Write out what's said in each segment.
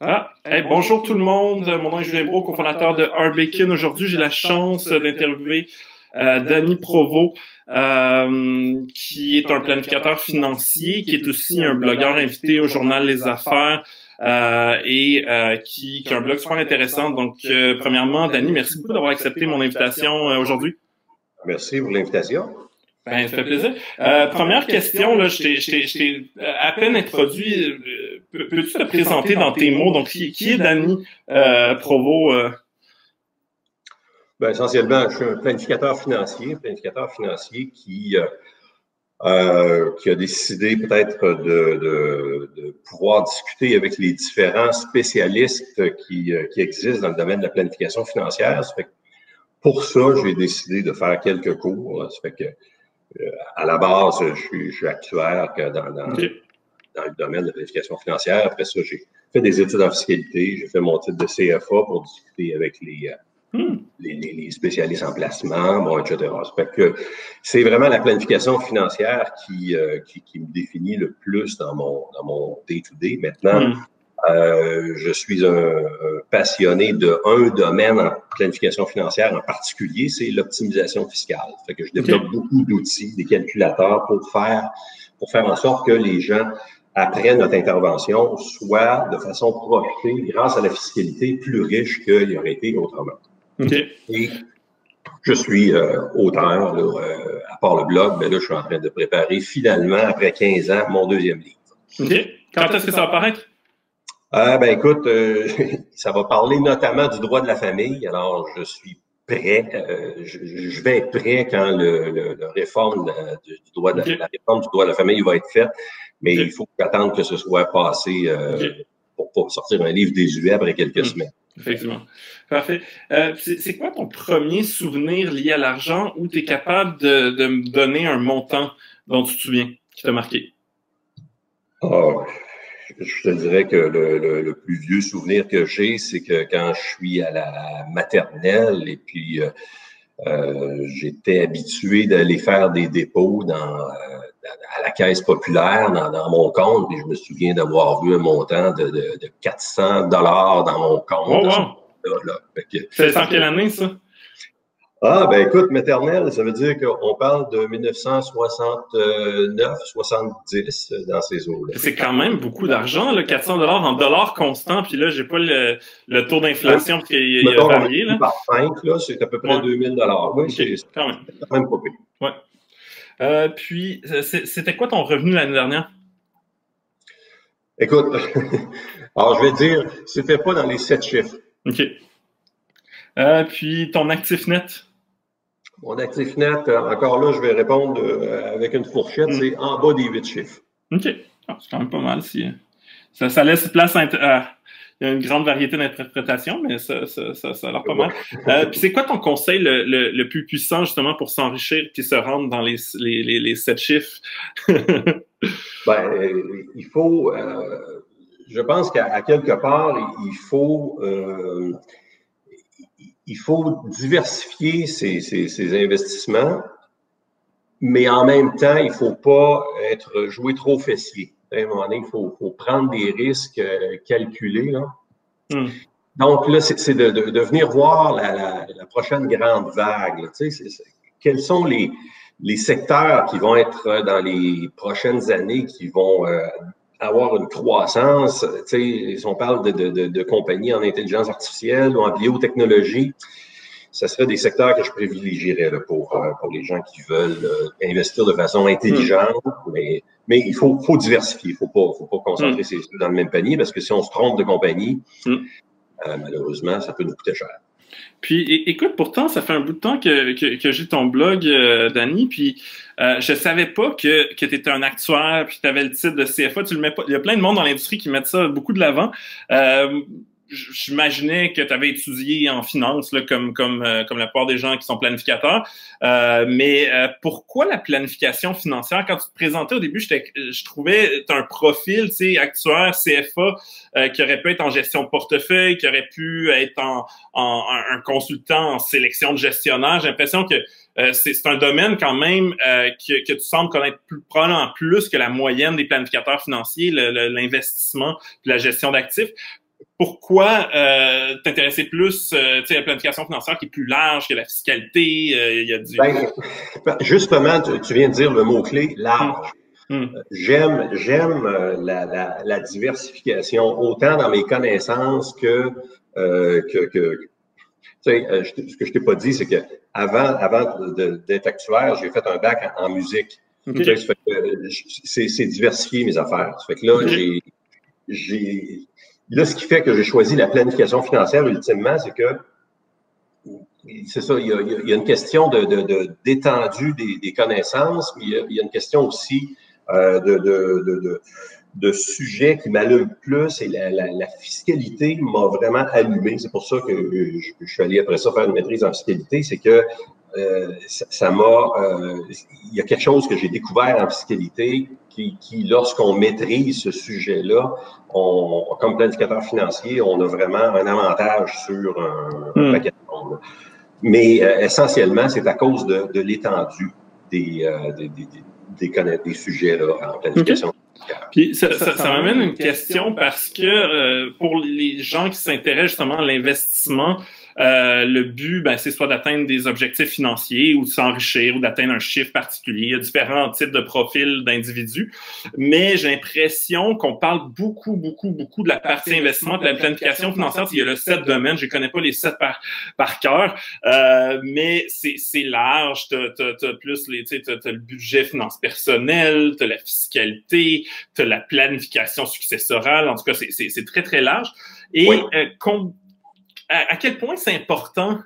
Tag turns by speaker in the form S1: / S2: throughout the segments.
S1: Ah, bonjour tout le monde. Mon nom est Julien Bro, cofondateur de Arbekin. Aujourd'hui, j'ai la chance d'interviewer euh, Danny Provo, euh, qui est un planificateur financier, qui est aussi un blogueur invité au journal Les Affaires. Euh, et euh, qui, qui a un blog super intéressant. Donc, euh, premièrement, Danny, merci beaucoup d'avoir accepté mon invitation aujourd'hui.
S2: Merci pour l'invitation.
S1: Ben, ça fait plaisir. première question, là, je t'ai à peine introduit peux-tu te présenter dans tes mots? Donc, qui, est Danny euh, Provo? Euh?
S2: Ben, essentiellement, je suis un planificateur financier, planificateur financier qui, euh, qui a décidé peut-être de, pouvoir discuter avec les différents spécialistes qui, qui existent dans le domaine de la planification financière. pour ça, j'ai décidé de faire quelques cours. Ça fait que, à la base, je suis, je suis actuaire dans, dans, dans le domaine de la planification financière. Après ça, j'ai fait des études en fiscalité. J'ai fait mon titre de CFA pour discuter avec les, euh, hmm. les, spécialistes en placement, bon, etc. c'est vraiment la planification financière qui, euh, qui, qui, me définit le plus dans mon dans mon day-to-day. Maintenant, hmm. Euh, je suis un, passionné de un domaine en planification financière en particulier, c'est l'optimisation fiscale. Fait que je développe beaucoup d'outils, des calculateurs pour faire pour faire en sorte que les gens après notre intervention soit de façon profitée, grâce à la fiscalité, plus riche qu'il aurait été autrement. Et je suis euh, auteur, euh, à part le blog, mais là, je suis en train de préparer finalement, après 15 ans, mon deuxième livre.
S1: OK. Quand est-ce que ça va paraître?
S2: Euh, ben écoute, ça va parler notamment du droit de la famille. Alors, je suis prêt, je, vais être prêt quand le, réforme du droit de, la réforme du droit de la famille va être faite mais il faut attendre que ce soit passé euh, pour, sortir un livre désuet après quelques hmm. semaines.
S1: Effectivement. Parfait. Euh, c'est quoi ton premier souvenir lié à l'argent où tu es capable de, me donner un montant dont tu te souviens, qui t'a marqué?
S2: Oh, je te dirais que le, plus vieux souvenir que j'ai, c'est que quand je suis à la maternelle et puis euh, j'étais habitué d'aller faire des dépôts dans à la caisse populaire dans, mon compte, et je me souviens d'avoir vu un montant de, de, 400 dollars dans mon compte.
S1: Oh, C'est en quelle année, ça?
S2: Ah, ben écoute, maternelle, ça veut dire qu'on parle de 1969, 70 dans ces eaux-là.
S1: C'est quand même beaucoup d'argent, 400 dollars en dollars constants, puis là, j'ai pas le, le taux d'inflation qui a varié. Là.
S2: Par 5, c'est à peu près 2000 dollars. Oui, c'est quand même. quand même pas pire.
S1: Ouais. Euh, puis, c'était quoi ton revenu l'année dernière?
S2: Écoute, alors je vais dire, c'était pas dans les sept chiffres.
S1: OK. Euh, puis, ton actif net?
S2: Mon actif net, euh, encore là, je vais répondre avec une fourchette, hmm. c'est en bas des huit chiffres.
S1: OK. Ah, c'est quand même pas mal. Si... Ça, ça laisse place à, il y a une grande variété d'interprétations, mais ça, ça, ça, ça a l'air pas mal. Euh, puis c'est quoi ton conseil le, le, le, plus puissant justement pour s'enrichir et se rendre dans les, les, les, les sept chiffres?
S2: ben, il faut, euh, je pense qu'à quelque part, il faut, euh, il faut diversifier ses, ses, ses, investissements, mais en même temps, il faut pas être joué trop fessier à un moment donné, il faut, prendre des risques euh, calculés. Hmm. Donc, là, c'est de, de, venir voir la, prochaine grande vague. quels sont les, les secteurs qui vont être dans les prochaines années, qui vont euh, avoir une croissance? Si on parle de, de, compagnies en intelligence artificielle ou en biotechnologie, ce serait des secteurs que je privilégierais pour, euh, pour les gens qui veulent investir de façon intelligente, mais mais il faut, faut diversifier. Il ne faut pas, faut pas concentrer mm. ses dans le même panier parce que si on se trompe de compagnie, mm. euh, malheureusement, ça peut nous coûter cher.
S1: Puis écoute, pourtant, ça fait un bout de temps que, que, j'ai ton blog, euh, Danny, puis euh, je savais pas que, que tu étais un actuaire, puis tu avais le titre de CFA. Il y a plein de monde dans l'industrie qui mettent ça beaucoup de l'avant. Euh, j'imaginais que tu avais étudié en finance, là, comme, comme, euh, comme la plupart des gens qui sont planificateurs. Euh, mais euh, pourquoi la planification financière? Quand tu te présentais au début, je trouvais un profil, actuaire, CFA, qui aurait pu être en gestion de portefeuille, qui aurait pu être en, en un consultant en sélection de gestionnaire. J'ai l'impression que c'est un domaine quand même que, que, tu sembles connaître plus, probablement plus que la moyenne des planificateurs financiers, l'investissement, la gestion d'actifs pourquoi euh, t'intéresser plus euh, à la planification financière qui est plus large que la fiscalité? Euh, il y a du...
S2: Ben, justement, tu, viens de dire le mot-clé, large. Hum. Hum. J'aime, j'aime la, la, la, diversification, autant dans mes connaissances que, que, ce que je t'ai pas dit, c'est que avant, avant d'être actuaire, j'ai fait un bac en, musique. C'est diversifié mes affaires. Ça fait que là, j'ai Là, ce qui fait que j'ai choisi la planification financière ultimement, c'est que c'est ça, il y, a, une question d'étendue des, connaissances, mais il y, a, une question aussi euh, de, de, de, sujets qui m'allument plus et la, la, fiscalité m'a vraiment allumé. C'est pour ça que je, je, suis allé après ça faire une maîtrise en fiscalité, c'est que euh, ça m'a. Euh, il y a quelque chose que j'ai découvert en fiscalité qui, qui lorsqu'on maîtrise ce sujet-là, on, comme planificateur financier, on a vraiment un avantage sur un, hmm. paquet de monde. Mais euh, essentiellement, c'est à cause de, de l'étendue des, des, des, des, des, sujets là, en planification.
S1: Puis ça, ça, ça m'amène une question parce que pour les gens qui s'intéressent justement à l'investissement, euh, le but, ben, c'est soit d'atteindre des objectifs financiers ou de s'enrichir ou d'atteindre un chiffre particulier. Il y a différents types de profils d'individus. Mais j'ai l'impression qu'on parle beaucoup, beaucoup, beaucoup de la partie investissement, de la planification financière. Il y a le sept domaines. Je connais pas les sept par, par cœur. Euh, mais c'est large. Tu as, plus les, tu as, le budget finance personnelle, tu as la fiscalité, tu as la planification successorale. En tout cas, c'est très, très large. Et euh, à, quel point c'est important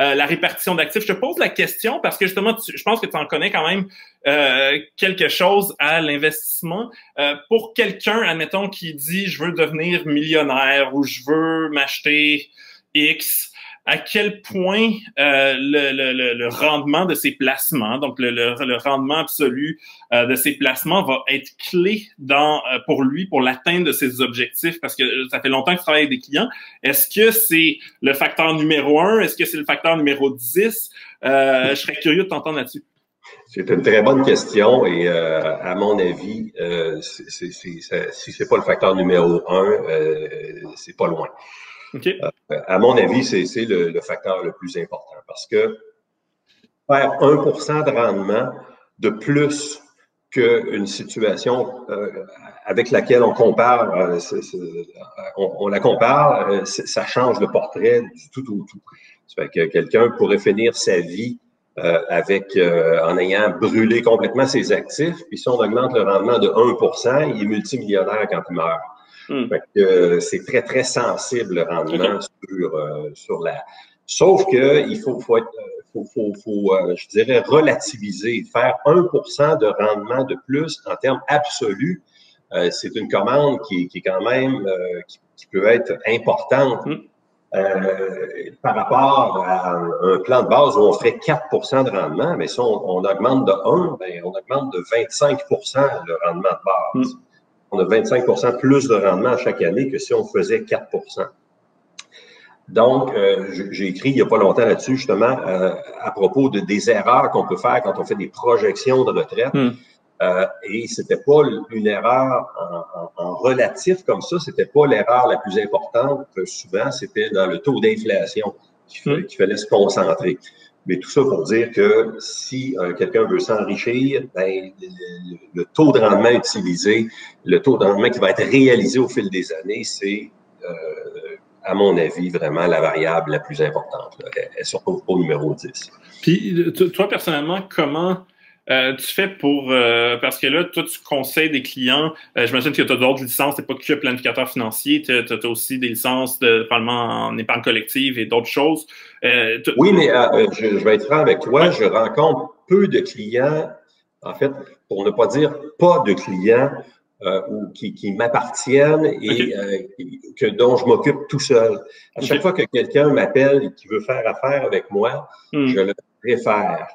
S1: euh, la répartition d'actifs? Je te pose la question parce que justement, je pense que tu en connais quand même euh, quelque chose à l'investissement. Euh, pour quelqu'un, admettons, qui dit je veux devenir millionnaire ou je veux m'acheter X, à quel point euh, le, le, le, rendement de ces placements, donc le, le rendement absolu euh, de ces placements va être clé dans euh, pour lui pour l'atteinte de ses objectifs parce que ça fait longtemps que je travaille avec des clients. Est-ce que c'est le facteur numéro un? Est-ce que c'est le facteur numéro 10? je serais curieux de t'entendre là-dessus.
S2: C'est une très bonne question et à mon avis, si c'est pas le facteur numéro un, c'est pas loin. Euh, à mon avis, c'est le, facteur le plus important parce que faire 1% de rendement de plus qu'une situation euh, avec laquelle on compare, euh, on, la compare, ça change le portrait du tout au tout. Ça fait que quelqu'un pourrait finir sa vie avec en ayant brûlé complètement ses actifs, puis si on augmente le rendement de 1% il est multimillionnaire quand il meurt. Hmm. c'est très, très sensible le rendement sur, euh, sur la. Sauf que il faut, faut, être, faut, faut, faut euh, je dirais, relativiser. Faire 1% de rendement de plus en termes absolus, euh, c'est une commande qui, qui est quand même, qui, peut être importante. Hmm. par rapport à un, plan de base où on fait 4% de rendement, mais si on, augmente de 1, ben, on augmente de 25% le rendement de base. Hmm on a 25% plus de rendement chaque année que si on faisait 4% donc, euh, j'ai écrit il n'y a pas longtemps là-dessus, justement, euh, à propos de, des erreurs qu'on peut faire quand on fait des projections de retraite. Euh, et c'était pas une erreur en, relatif comme ça, c'était pas l'erreur la plus importante. Souvent, c'était dans le taux d'inflation qu'il hmm. fallait se concentrer. Mais tout ça pour dire que si euh, quelqu'un veut s'enrichir, ben, le, taux de rendement utilisé, le taux de rendement qui va être réalisé au fil des années, c'est, euh, à mon avis, vraiment la variable la plus importante. Elle se retrouve au numéro 10.
S1: Puis, toi, personnellement, comment euh, tu fais pour euh, parce que là, toi, tu conseilles des clients. Euh, J'imagine que tu as d'autres licences, t'es pas que planificateur financier, tu as, aussi des licences de parlement en épargne collective et d'autres choses.
S2: Euh, oui, mais je, je, vais être franc avec toi, je rencontre peu de clients, en fait, pour ne pas dire pas de clients ou qui, qui m'appartiennent et que dont je m'occupe tout seul. À chaque fois que quelqu'un m'appelle et qui veut faire affaire avec moi, hmm. je le préfère.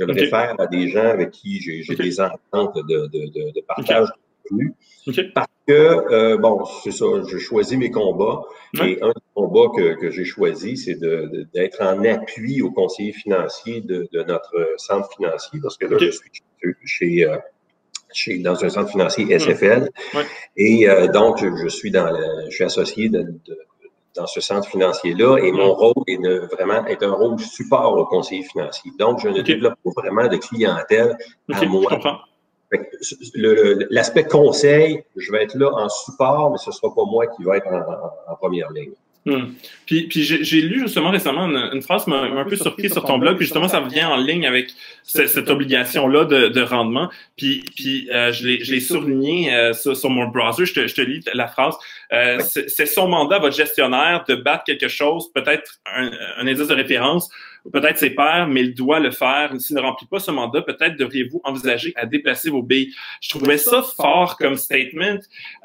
S2: Je le réfère à des gens avec qui j'ai des ententes de, de, de, partage de revenus. Parce que, euh, bon, c'est ça, je choisis mes combats. Et un des combats que, que j'ai choisi, c'est d'être en appui aux conseillers financiers de, notre centre financier, parce que là, je suis chez, euh, chez, dans un centre financier SFL. Et donc, je suis dans je suis associé de, dans ce centre financier-là et mon rôle est de vraiment être un rôle support au conseiller financier. Donc, je ne développe pas vraiment de clientèle à moi. L'aspect conseil, je vais être là en support, mais ce ne sera pas moi qui va être en première ligne.
S1: Hmm. Puis, puis j'ai lu justement récemment une, phrase qui m'a un peu surpris sur ton blog, puis justement ça vient en ligne avec cette, obligation-là de, de, rendement. Puis, puis euh, je l'ai souligné euh, sur, mon browser, je te, je te lis la phrase. Euh, c'est son mandat, votre gestionnaire, de battre quelque chose, peut-être un, un indice de référence, peut-être ses pairs, mais il doit le faire. S'il ne remplit pas ce mandat, peut-être devriez-vous envisager à déplacer vos billes. Je trouvais ça fort comme statement.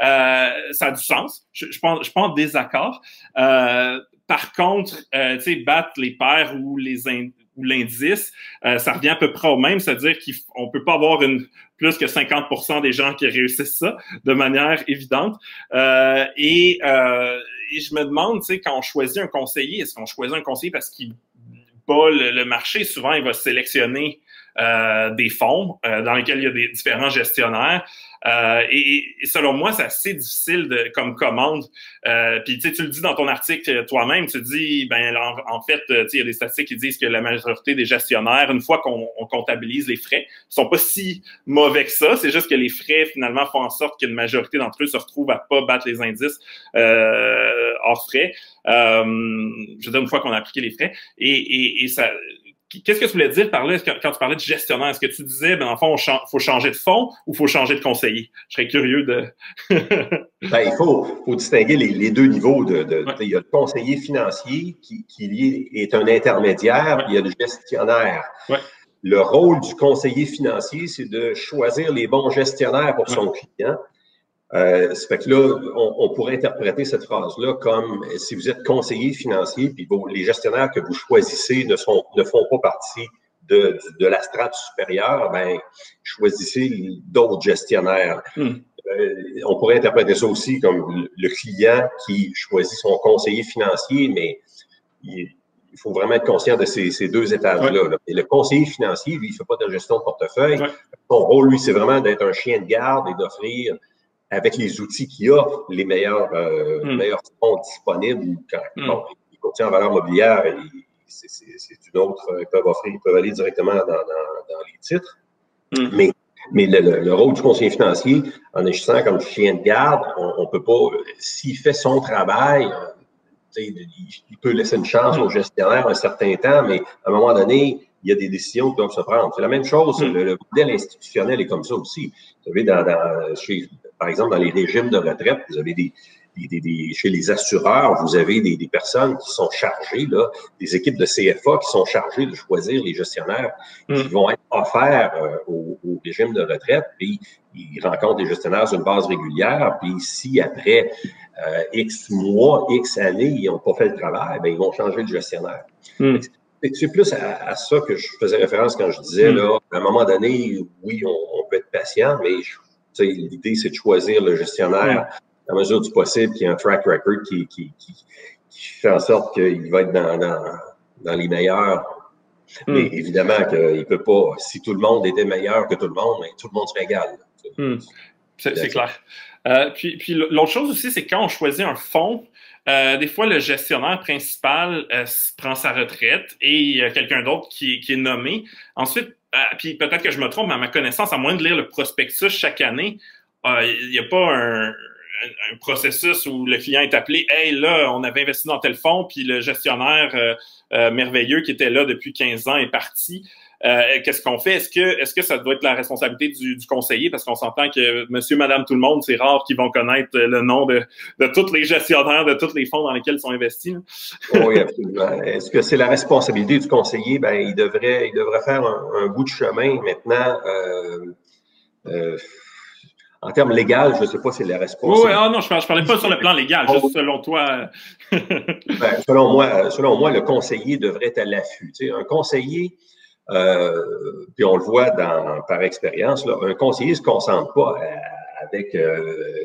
S1: Euh, ça a du sens. Je, je, pense, je pense en désaccord. Euh, par contre, euh, tu sais, battre les pairs ou les ou l'indice, euh, ça revient à peu près au même, c'est-à-dire qu'on peut pas avoir une plus que 50% des gens qui réussissent ça de manière évidente. Euh, et, euh, et, je me demande, tu sais, quand on choisit un conseiller, est-ce qu'on choisit un conseiller parce qu'il pas le, marché, souvent, il va sélectionner euh, des fonds euh, dans lesquels il y a des différents gestionnaires. Euh, et, selon moi, c'est assez difficile de, comme commande. Euh, puis tu, le dis dans ton article toi-même, tu dis, ben en, fait, il y a des statistiques qui disent que la majorité des gestionnaires, une fois qu'on comptabilise les frais, sont pas si mauvais que ça. C'est juste que les frais finalement font en sorte qu'une majorité d'entre eux se retrouvent à pas battre les indices euh, hors frais. Euh, je veux dire, une fois qu'on a appliqué les frais. Et, et, et ça, Qu'est-ce que tu voulais dire par là? Quand tu parlais de gestionnaire? Est-ce que tu disais, ben, en fond, il faut changer de fonds ou il faut changer de conseiller? Je serais curieux de.
S2: ben, il faut, faut distinguer les, les, deux niveaux. De, de Il y a le conseiller financier qui, qui est un intermédiaire, il y a le gestionnaire. Le rôle du conseiller financier, c'est de choisir les bons gestionnaires pour son client. Euh, ça fait que là, on, pourrait interpréter cette phrase-là comme si vous êtes conseiller financier, puis les gestionnaires que vous choisissez ne, sont, ne font pas partie de, de, la strate supérieure, ben choisissez d'autres gestionnaires. Hmm. Euh, on pourrait interpréter ça aussi comme le client qui choisit son conseiller financier, mais il, faut vraiment être conscient de ces, ces deux étages-là. Et le conseiller financier, lui, il ne fait pas de gestion de portefeuille. Son rôle, lui, c'est vraiment d'être un chien de garde et d'offrir avec les outils qu'il y a, les meilleurs, euh, hmm. meilleurs fonds disponibles. Quand, mm. bon, ils contiennent en valeur mobilière, c'est une autre, ils peuvent offrir, ils peuvent aller directement dans, dans, dans les titres. Hmm. Mais, mais le, le, rôle du conseiller financier, en agissant comme chien de garde, on ne peut pas, s'il fait son travail, il, il, peut laisser une chance hmm. au gestionnaire un certain temps, mais à un moment donné, il y a des décisions qui doivent se prendre. C'est la même chose, le, le, modèle institutionnel est comme ça aussi. Vous savez, dans, dans, chez, par exemple, dans les régimes de retraite, vous avez des, des, des, chez les assureurs, vous avez des, des, personnes qui sont chargées, là, des équipes de CFA qui sont chargées de choisir les gestionnaires qui mm. vont être offerts euh, au, au, régime de retraite, puis ils rencontrent des gestionnaires sur une base régulière, puis si après euh, X mois, X années, ils n'ont pas fait le travail, bien, ils vont changer de gestionnaire. Mm. C'est plus à, ça que je faisais référence quand je disais, mm. là, à un moment donné, oui, on, on peut être patient, mais je L'idée, c'est de choisir le gestionnaire à mesure du possible qui a un track record qui, qui, qui, fait en sorte qu'il va être dans, dans, dans les meilleurs. Hmm. Mais évidemment qu'il ne peut pas, si tout le monde était meilleur que tout le monde, mais tout le monde serait égal.
S1: Hmm. C'est clair. Euh, puis, puis l'autre chose aussi, c'est quand on choisit un fonds, euh, des fois, le gestionnaire principal euh, prend sa retraite et il y a quelqu'un d'autre qui, qui, est nommé. Ensuite, puis peut-être que je me trompe, mais à ma connaissance, à moins de lire le prospectus chaque année, euh, il n'y a pas un, processus où le client est appelé Hey, là, on avait investi dans tel fonds, puis le gestionnaire euh, merveilleux qui était là depuis 15 ans est parti. Qu'est-ce qu'on fait? Est-ce que, est-ce que ça doit être la responsabilité du, conseiller? Parce qu'on s'entend que monsieur, madame, tout le monde, c'est rare qu'ils vont connaître le nom de, de tous les gestionnaires, de tous les fonds dans lesquels ils sont investis.
S2: Oui, absolument. Est-ce que c'est la responsabilité du conseiller? Ben, il devrait, il devrait faire un, bout de chemin maintenant. Euh, euh, en termes légal, je ne sais pas si c'est la responsabilité.
S1: Oui, ah non, je ne parlais pas sur le plan légal, juste selon toi.
S2: ben, selon, moi, selon moi, le conseiller devrait être à l'affût. Tu sais, un conseiller, euh, puis on le voit dans, par expérience, un conseiller ne se concentre pas à, avec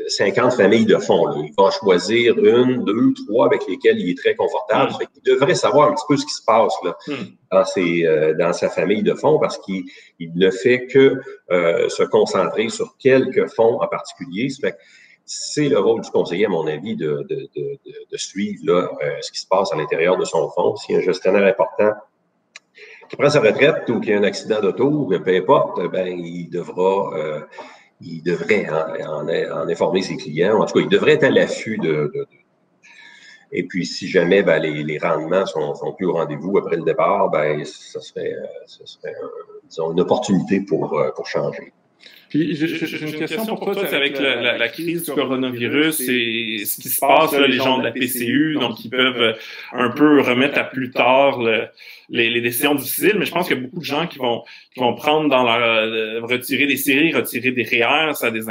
S2: 50 familles de fonds. Il va choisir une, deux, trois avec lesquelles il est très confortable. Hmm. Il devrait savoir un petit peu ce qui se passe là, hmm. dans, ses, dans sa famille de fonds parce qu'il ne fait que se concentrer sur quelques fonds en particulier. c'est le rôle du conseiller, à mon avis, de, de, de, de suivre là, ce qui se passe à l'intérieur de son fonds. Si un gestionnaire important qui prend sa retraite ou qui a un accident d'auto, peu importe, ben, il devra, euh, il devrait en, en, informer ses clients. En tout cas, il devrait être à l'affût de, de, Et puis, si jamais ben, les, les, rendements sont, sont plus au rendez-vous après le départ, ben, ça serait, euh, ça serait disons, une opportunité pour, euh, pour changer.
S1: Puis j'ai une question pour toi, c'est avec la, la, crise du coronavirus et ce qui se passe, là, les gens de la PCU, donc ils peuvent euh, un peu remettre à plus tard les, les, décisions difficiles, mais je pense qu'il y a beaucoup de gens qui vont qui vont prendre dans leur euh, retirer des séries, retirer des REER, ça a des,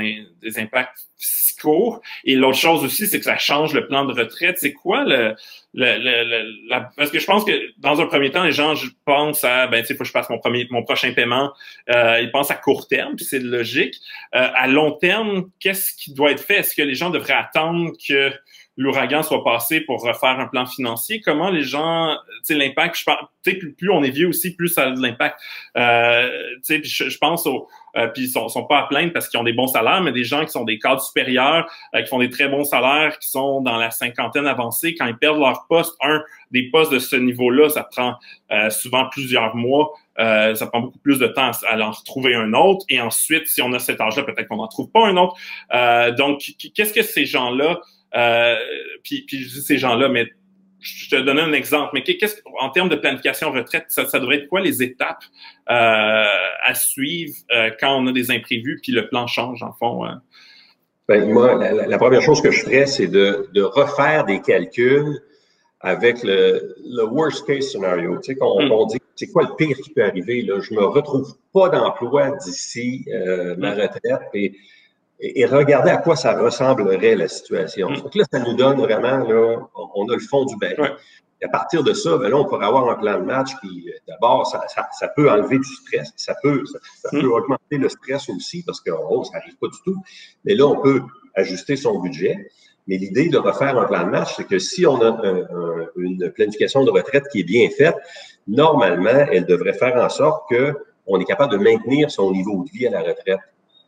S1: des impacts Et l'autre chose aussi, c'est que ça change le plan de retraite. C'est quoi le, le, le, la, parce que je pense que dans un premier temps, les gens je pense à ben tu sais, faut que je passe mon premier mon prochain paiement. Euh, ils pensent à court terme, puis c'est logique. Euh, à long terme, qu'est-ce qui doit être fait? Est-ce que les gens devraient attendre que l'ouragan soit passé pour refaire un plan financier. Comment les gens, tu sais, l'impact, je pense, plus, plus on est vieux aussi, plus ça a de l'impact. Euh, tu sais, je, je, pense aux, euh, puis ils sont, sont pas à plaindre parce qu'ils ont des bons salaires, mais des gens qui sont des cadres supérieurs, euh, qui font des très bons salaires, qui sont dans la cinquantaine avancée, quand ils perdent leur poste, un, des postes de ce niveau-là, ça prend euh, souvent plusieurs mois. Euh, ça prend beaucoup plus de temps à, en retrouver un autre. Et ensuite, si on a cet âge-là, peut-être qu'on n'en trouve pas un autre. donc, qu'est-ce que ces gens-là euh, puis, puis je dis ces gens-là, mais je te donne un exemple, mais qu'est-ce en termes de planification retraite, ça, ça devrait être quoi les étapes euh, à suivre euh, quand on a des imprévus puis le plan change en fond? Hein?
S2: Ben, moi, la, première chose que je ferais, c'est de, de refaire des calculs avec le, le worst case scenario. Tu sais, qu'on hmm. on dit c'est quoi le pire qui peut arriver? Là? Je me retrouve pas d'emploi d'ici ma hmm. retraite et et, regarder à quoi ça ressemblerait la situation. Mm. Donc là, ça nous donne vraiment, là, on, a le fond du baril. Et à partir de ça, ben là, on pourrait avoir un plan de match qui, euh, d'abord, ça, ça, ça, peut enlever du stress, ça peut, ça, mm. peut augmenter le stress aussi parce que oh, ça n'arrive pas du tout. Mais là, on peut ajuster son budget. Mais l'idée de refaire un plan de match, c'est que si on a une planification de retraite qui est bien faite, normalement, elle devrait faire en sorte qu'on est capable de maintenir son niveau de vie à la retraite.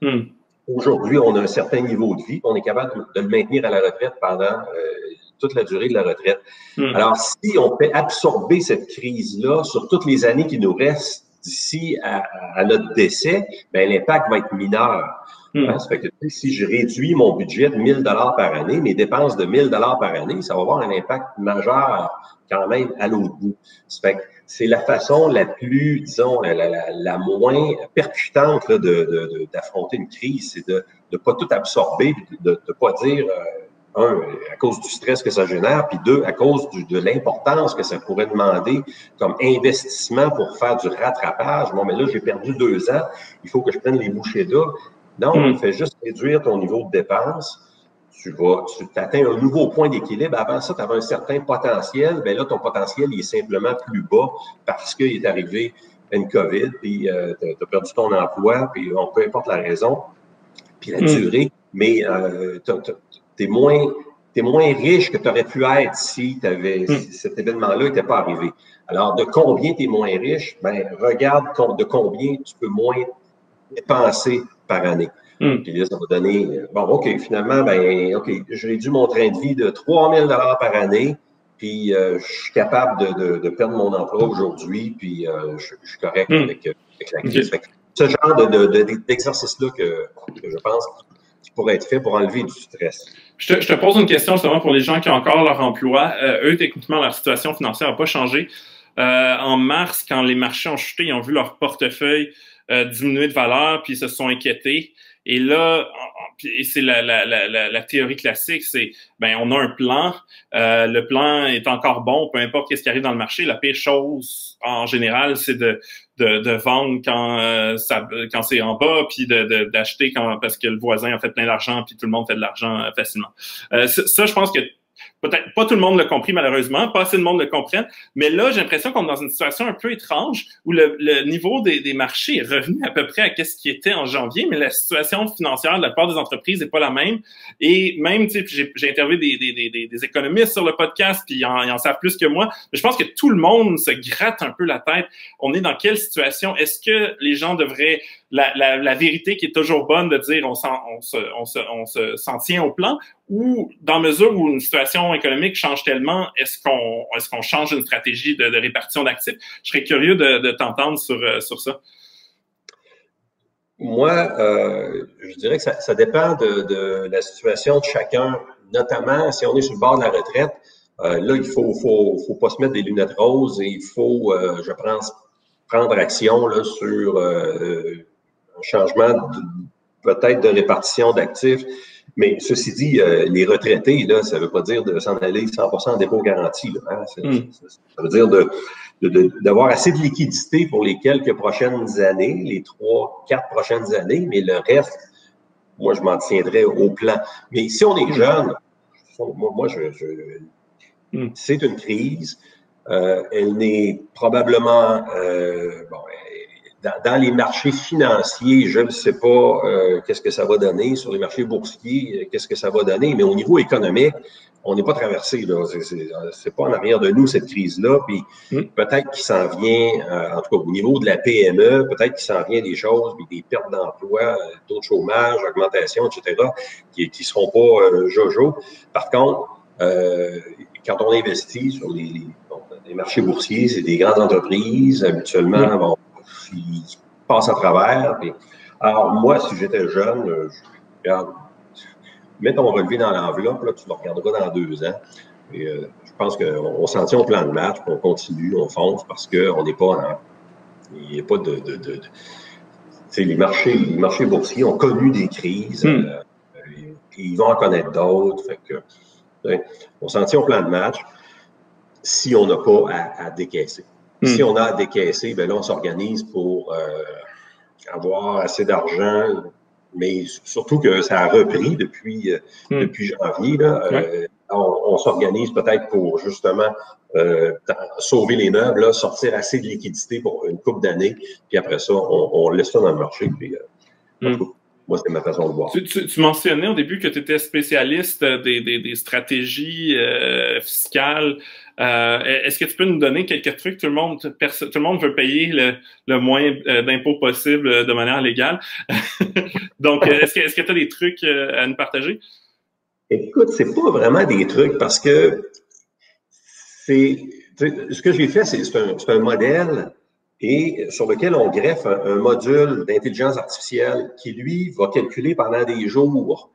S2: Mm. Aujourd'hui, on a un certain niveau de vie, on est capable de, le maintenir à la retraite pendant euh, toute la durée de la retraite. Hmm. Alors, si on fait absorber cette crise-là sur toutes les années qui nous restent d'ici à, notre décès, ben, l'impact va être mineur. Hmm. Hein, ça fait que si je réduis mon budget de 1000 dollars par année, mes dépenses de 1000 dollars par année, ça va avoir un impact majeur quand même à l'autre bout. Ça fait que c'est la façon la plus, disons, la, la, la moins percutante d'affronter de, une crise, c'est de ne pas tout absorber, de ne pas dire, euh, un, à cause du stress que ça génère, puis deux, à cause du, de l'importance que ça pourrait demander comme investissement pour faire du rattrapage. Bon, mais là, j'ai perdu deux ans, il faut que je prenne les bouchées d'eau. Non, on hmm. fait juste réduire ton niveau de dépense tu vas, tu atteins un nouveau point d'équilibre. Avant ça, tu avais un certain potentiel. Bien là, ton potentiel il est simplement plus bas parce qu'il est arrivé une COVID, puis euh, tu as perdu ton emploi, puis on, peu importe la raison, puis la hmm. durée, mais euh, tu es moins, es moins riche que tu aurais pu être si, avais, hmm. si cet événement-là n'était pas arrivé. Alors, de combien tu es moins riche? Ben, regarde de combien tu peux moins dépenser par année. Hmm. Puis là, ça va donner, bon, OK, finalement, ben, OK, j'ai réduit mon train de vie de 3 000 par année, puis euh, je suis capable de, de, perdre mon emploi aujourd'hui, puis euh, je, suis correct hmm. avec, avec, la crise. Ce genre d'exercice-là de, que, que, je pense qui pourrait être fait pour enlever du stress.
S1: Je te, je te, pose une question justement pour les gens qui ont encore leur emploi. Euh, eux, techniquement, leur situation financière n'a pas changé. en mars, quand les marchés ont chuté, ils ont vu leur portefeuille diminuer de valeur, puis ils se sont inquiétés. Et là, c'est la, la, la, la, théorie classique, c'est ben on a un plan, euh, le plan est encore bon, peu importe qu'est-ce qui arrive dans le marché. La pire chose en général, c'est de, de, de, vendre quand euh, ça quand c'est en bas, puis de, d'acheter quand parce que le voisin a fait plein d'argent, puis tout le monde fait de l'argent euh, facilement. ça, je pense que peut-être pas tout le monde l'a compris malheureusement, pas assez de monde le comprenne, mais là, j'ai l'impression qu'on est dans une situation un peu étrange où le, niveau des, marchés est revenu à peu près à ce qui était en janvier, mais la situation financière de la part des entreprises n'est pas la même. Et même, tu sais, j'ai interviewé des, économistes sur le podcast, puis ils en, ils en, savent plus que moi, mais je pense que tout le monde se gratte un peu la tête. On est dans quelle situation? Est-ce que les gens devraient la, vérité qui est toujours bonne de dire on, on, se, s'en tient au plan ou dans mesure où une situation économique change tellement, est-ce qu'on change une stratégie de, répartition d'actifs? Je serais curieux de, t'entendre sur, euh, sur ça.
S2: Moi, euh, je dirais que ça, dépend de, la situation de chacun, notamment si on est sur le bord de la retraite. Euh, là, il faut, faut, pas se mettre des lunettes roses et il faut, je pense, prendre action là, sur changement peut-être de répartition d'actifs. Mais ceci dit, euh, les retraités, là, ça ne veut pas dire de s'en aller 100% en dépôt garanti. Là, hein. mm. Ça veut dire d'avoir de, assez de liquidité pour les quelques prochaines années, les trois, quatre prochaines années, mais le reste, moi, je m'en tiendrai au plan. Mais si on est mm. jeune, moi, je, mm. c'est une crise. Euh, elle n'est probablement, euh, bon, dans, les marchés financiers, je ne sais pas euh, qu'est-ce que ça va donner. Sur les marchés boursiers, euh, qu'est-ce que ça va donner. Mais au niveau économique, on n'est pas traversé. là. C'est pas en arrière de nous, cette crise-là. Puis mm. peut-être qu'il s'en vient, euh, en tout cas au niveau de la PME, peut-être qu'il s'en vient des choses, des pertes d'emploi, taux de chômage, augmentation, etc., qui ne seront pas jojo. Par contre, quand on investit sur les, les, marchés boursiers, c'est des grandes entreprises, habituellement, mm. bon, qui passe à travers. alors, moi, si j'étais jeune, euh, je, regarde, mets ton relevé dans l'enveloppe, là, tu le regarderas dans deux ans. Et, euh, je pense qu'on s'en tient au plan de match, on continue, on fonce parce qu'on n'est pas en, Il n'y a pas de. de, de, les marchés, les marchés boursiers ont connu des crises. Hmm. Euh, ils vont en connaître d'autres. Fait que, on s'en tient au plan de match si on n'a pas à décaisser. Si hmm. on a à décaisser, ben là, on s'organise pour euh, avoir assez d'argent, mais surtout que ça a repris depuis, euh, hmm. depuis janvier. Là, euh, on, s'organise peut-être pour justement sauver les meubles, là, sortir assez de liquidité pour une coupe d'années, puis après ça, on, laisse ça dans le marché. Puis, hmm. Moi, c'est ma façon de voir.
S1: Tu, mentionnais au début que tu étais spécialiste des, des, des stratégies fiscales euh, est-ce que tu peux nous donner quelques trucs? Tout le monde, tout le monde veut payer le, moins euh, d'impôts possible euh, de manière légale. Donc, est-ce que tu as des trucs à nous partager?
S2: Écoute, c'est pas vraiment des trucs parce que c'est ce que j'ai fait, c'est un, un, modèle et sur lequel on greffe un module d'intelligence artificielle qui, lui, va calculer pendant des jours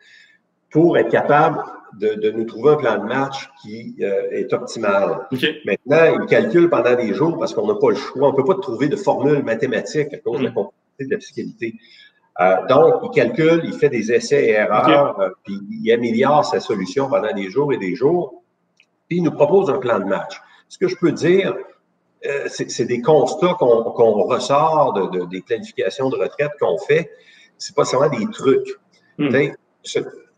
S2: pour être capable de, nous trouver un plan de match qui euh, est optimal. Maintenant, il calcule pendant des jours parce qu'on n'a pas le choix. On ne peut pas trouver de formule mathématique à cause de la mm. complexité de la fiscalité. Euh, donc, il calcule, il fait des essais et erreurs, euh, puis il améliore sa solution pendant des jours et des jours, puis il nous propose un plan de match. Ce que je peux dire, c'est des constats qu'on ressort de, des planifications de retraite qu'on fait. C'est pas seulement des trucs. Mm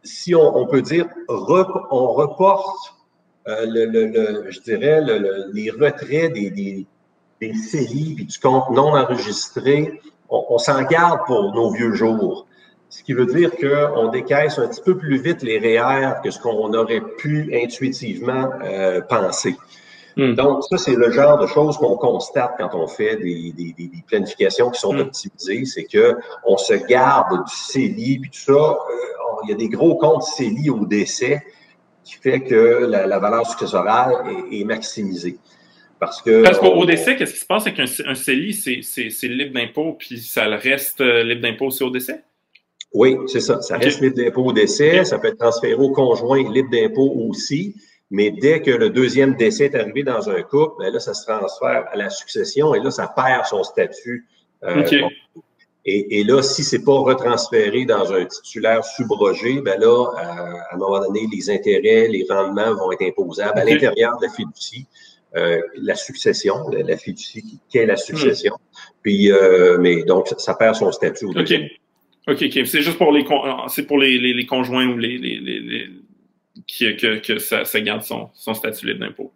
S2: si on, peut dire, on reporte, euh, le, je dirais, les retraits des, des, des séries et du compte non enregistré, on, s'en garde pour nos vieux jours. Ce qui veut dire qu'on décaisse un petit peu plus vite les REER que ce qu'on aurait pu intuitivement euh, penser. Hmm. Donc, ça, c'est le genre de choses qu'on constate quand on fait des, des, des planifications qui sont hmm. optimisées. C'est que on se garde du CELI, puis tout ça. Euh, il y a des gros comptes CELI au décès qui fait que la, valeur successorale est, maximisée. Parce que.
S1: Parce qu'au décès, qu'est-ce qui se passe? Avec un, un CELI? C'est libre d'impôt, puis ça reste euh, libre d'impôt aussi au décès?
S2: Oui, c'est ça. Ça reste libre d'impôt au décès. Ça peut être transféré au conjoint libre d'impôt aussi. Mais dès que le deuxième décès est arrivé dans un couple, ben là, ça se transfère à la succession et là, ça perd son statut. Euh, et, et, là, si c'est pas retransféré dans un titulaire subrogé, ben là, euh, à, un moment donné, les intérêts, les rendements vont être imposables à l'intérieur de la fiducie. Euh, la succession, la, fiducie qui est la succession. Puis, euh, mais donc, ça, perd son statut.
S1: OK. OK, OK. C'est juste pour les, c'est pour les, les, les, conjoints ou les, les, que, que ça, ça, garde son, son statut libre d'impôt.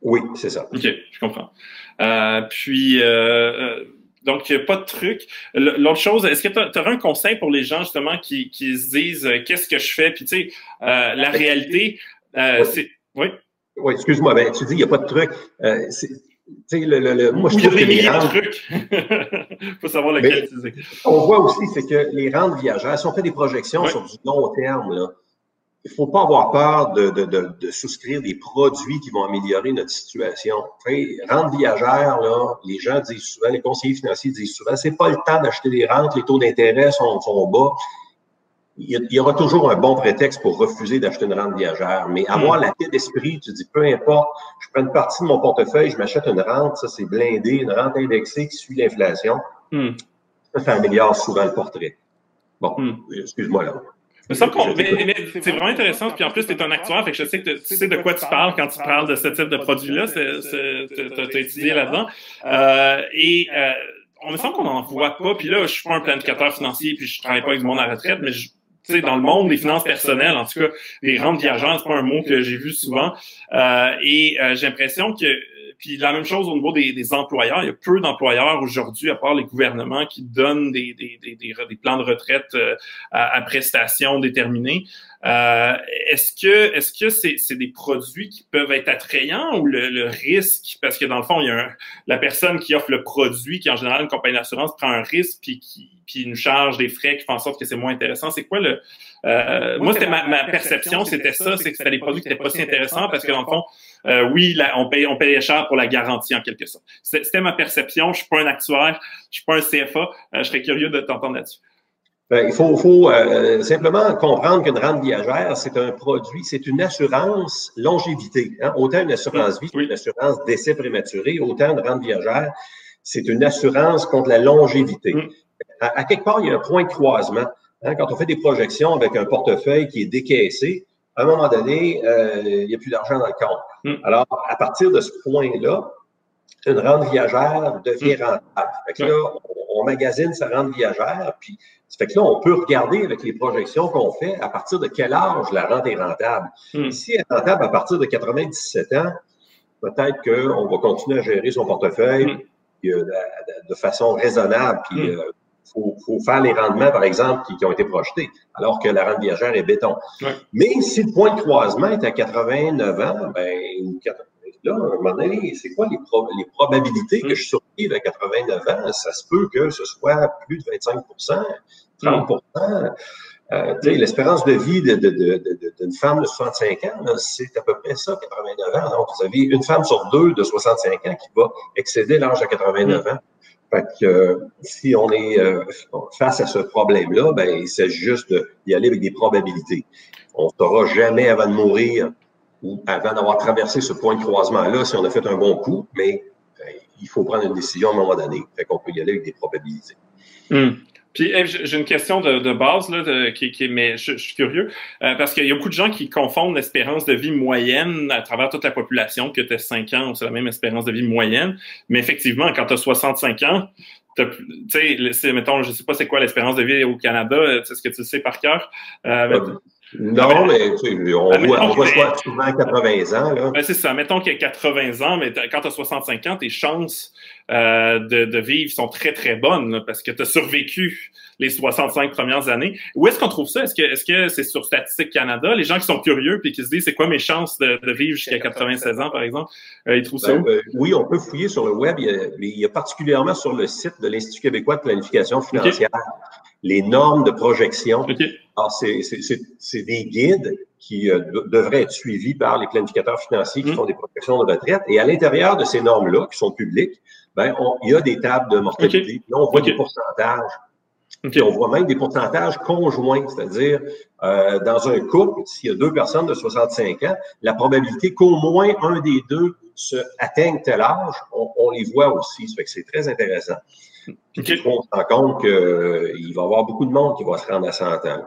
S2: Oui, c'est ça.
S1: OK, je comprends. Euh, puis, euh, euh donc, pas de truc. L'autre chose, est-ce que tu aurais un conseil pour les gens, justement, qui, qui se disent euh, qu'est-ce que je fais? Puis, tu sais, euh, la réalité, euh, c'est. Oui.
S2: Oui, excuse-moi, ben, tu dis il n'y a pas de truc. Euh, le, le, le,
S1: moi, je trouve que les rentes... Il faut savoir lequel utiliser.
S2: On voit aussi, c'est que les rentes viagères, si on fait des projections sur du long terme, là, il ne faut pas avoir peur de, de, de, de, souscrire des produits qui vont améliorer notre situation. rente viagère, là, les gens disent souvent, les conseillers financiers disent souvent, c'est pas le temps d'acheter des rentes, les taux d'intérêt sont, sont bas il y aura toujours un bon prétexte pour refuser d'acheter une rente viagère. Mais avoir hmm. la paix d'esprit, tu dis, peu importe, je prends une partie de mon portefeuille, je m'achète une rente, ça c'est blindé, une rente indexée qui suit l'inflation. Hmm. Ça, améliore souvent le portrait. Bon, hmm. excuse-moi là.
S1: Mais, c'est vraiment intéressant. Puis en plus, tu es un actuaire, fait que je sais que tu sais de quoi tu parles quand tu parles de ce type de produit-là. Tu as étudié là-dedans. Euh, et euh, on me semble qu'on n'en voit pas. Puis là, je suis pas un planificateur financier, puis je travaille pas avec du monde à la retraite, mais je, sais, dans le monde des finances personnelles, en tout cas, les rentes viageantes, c'est pas un mot que j'ai vu souvent. Euh, et euh, j'ai l'impression que puis la même chose au niveau des, des employeurs. Il y a peu d'employeurs aujourd'hui, à part les gouvernements, qui donnent des, des, des, des plans de retraite euh, à, à, prestations déterminées. Euh, est-ce que est-ce que c'est, c'est des produits qui peuvent être attrayants ou le, le risque, parce que dans le fond, il y a la personne qui offre le produit, qui en général une compagnie d'assurance, prend un risque puis qui puis nous charge des frais qui font en sorte que c'est moins intéressant. C'est quoi le euh, moi, c'était ma, ma, perception, c'était ça, c'est que c'était des produits qui n'étaient pas si intéressants parce que dans le fond, euh, oui, on paye on payait cher pour la garantie en quelque sorte. C'était ma perception. Je suis pas un actuaire, je suis pas un CFA. Euh, je serais curieux de t'entendre là-dessus.
S2: Ben, il faut, faut euh, simplement comprendre qu'une rente viagère, c'est un produit, c'est une assurance longévité. Hein? Autant une assurance vie, une assurance décès prématuré, autant une rente viagère, c'est une assurance contre la longévité. À, à, quelque part, il y a un point de croisement. Hein, quand on fait des projections avec un portefeuille qui est décaissé, à un moment donné, euh, il n'y a plus d'argent dans le compte. Hmm. Alors, à partir de ce point-là, une rente viagère devient hmm. rentable. Fait que là, on, magasine sa rente viagère, puis ça fait que là, on peut regarder avec les projections qu'on fait à partir de quel âge la rente est rentable. Hmm. Si elle est rentable à partir de 97 ans, peut-être qu'on va continuer à gérer son portefeuille euh, de, façon raisonnable, puis euh, faut, faut faire les rendements, par exemple, qui, ont été projetés, alors que la rente viagère est béton. Mais si le point de croisement est à 89 ans, ben, là, à un moment donné, c'est quoi les, les probabilités que je survive à 89 ans? Ça se peut que ce soit plus de 25% 30% euh, L'espérance de vie d'une de, de, femme de 65 ans, c'est à peu près ça, 89 ans. Donc, vous avez une femme sur deux de 65 ans qui va excéder l'âge à 89 mm. ans. Fait que euh, si on est euh, face à ce problème-là, ben, il s'agit juste d'y aller avec des probabilités. On ne saura jamais avant de mourir ou avant d'avoir traversé ce point de croisement-là si on a fait un bon coup, mais ben, il faut prendre une décision à un moment donné. Fait qu'on peut y aller avec des probabilités.
S1: Hmm. Puis j'ai une question de, base là, qui, qui, mais je, suis curieux euh, parce qu'il y a beaucoup de gens qui confondent l'espérance de vie moyenne à travers toute la population que tu as 5 ans, c'est la même espérance de vie moyenne, mais effectivement quand tu as 65 ans, tu sais, mettons, je sais pas c'est quoi l'espérance de vie au Canada, c'est ce que tu sais par cœur.
S2: Euh, non, mais on, ben, voit, on voit souvent 80 ans. Là.
S1: Ben, c'est ça. Mettons qu'il y a 80 ans, mais quand tu as 65 ans, tes chances euh, de, de, vivre sont très, très bonnes parce que tu as survécu les 65 premières années. Où est-ce qu'on trouve ça? Est-ce que est-ce que c'est sur Statistique Canada? Les gens qui sont curieux puis qui se disent c'est quoi mes chances de, de vivre jusqu'à 96 ans, par exemple, euh, ils trouvent ça
S2: ben, euh, oui, on peut fouiller sur le web. Il y, a, il y a particulièrement sur le site de l'Institut québécois de planification financière les normes de projection. Alors, c'est des guides qui euh, devraient être suivis par les planificateurs financiers qui mmh. font des projections de retraite. Et à l'intérieur de ces normes-là, qui sont publiques, ben, il y a des tables de mortalité. Là, on voit des pourcentages. on voit même des pourcentages conjoints, c'est-à-dire euh, dans un couple, s'il y a deux personnes de 65 ans, la probabilité qu'au moins un des deux se atteigne tel âge, on, les voit aussi. Ça fait que c'est très intéressant. Puis on se rend compte qu'il va y avoir beaucoup de monde qui va se rendre à 100 ans.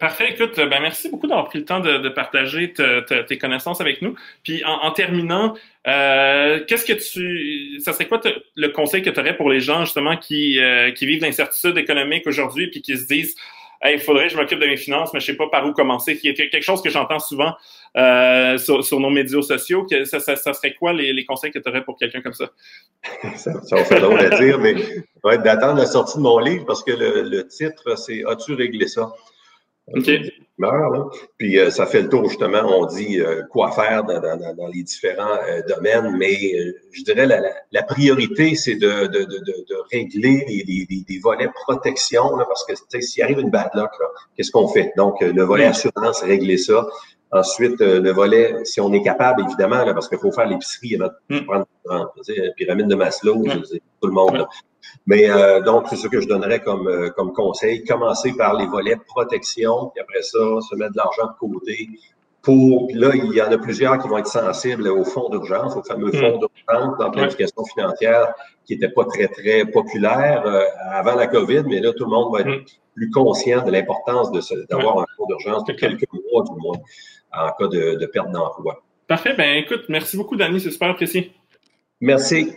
S1: Parfait. Écoute, ben merci beaucoup d'avoir pris le temps de, partager tes connaissances avec nous. Puis en, terminant, euh, qu'est-ce que tu, ça serait quoi le conseil que tu aurais pour les gens justement qui, euh, qui vivent l'incertitude économique aujourd'hui puis qui se disent il faudrait que je m'occupe de mes finances, mais je sais pas par où commencer, qui est quelque chose que j'entends souvent euh, sur, nos médias sociaux. Que ça, ça, serait quoi les, conseils que tu aurais pour quelqu'un comme ça?
S2: ça? Ça va faire drôle à dire, mais ça va être d'attendre la sortie de mon livre parce que le, le titre, c'est As-tu réglé ça?
S1: OK.
S2: Puis euh, ça fait le tour, justement, on dit euh, quoi faire dans, dans, dans les différents euh, domaines, mais je dirais la, la, priorité, c'est de, de, de, de, régler des, volets protection, là, parce que s'il arrive une bad luck, qu'est-ce qu'on fait? Donc, le volet assurance, régler ça. Ensuite, le volet, si on est capable, évidemment, là, parce qu'il faut faire l'épicerie avant de mm. prendre la pyramide de Maslow, tout le monde. Mais euh, donc, c'est ce que je donnerais comme, euh, comme conseil. Commencer par les volets protection, puis après ça, se mettre de l'argent de côté pour. là, il y en a plusieurs qui vont être sensibles au fonds d'urgence, au fameux hmm. fonds d'urgence dans planification financière qui n'était pas très, très populaire euh, avant la COVID, mais là, tout le monde va être plus conscient de l'importance d'avoir un fonds d'urgence de quelques mois, du moins, en cas de, de perte d'emploi.
S1: Parfait. Ben écoute, merci beaucoup, Danny. C'est super apprécié.
S2: Merci.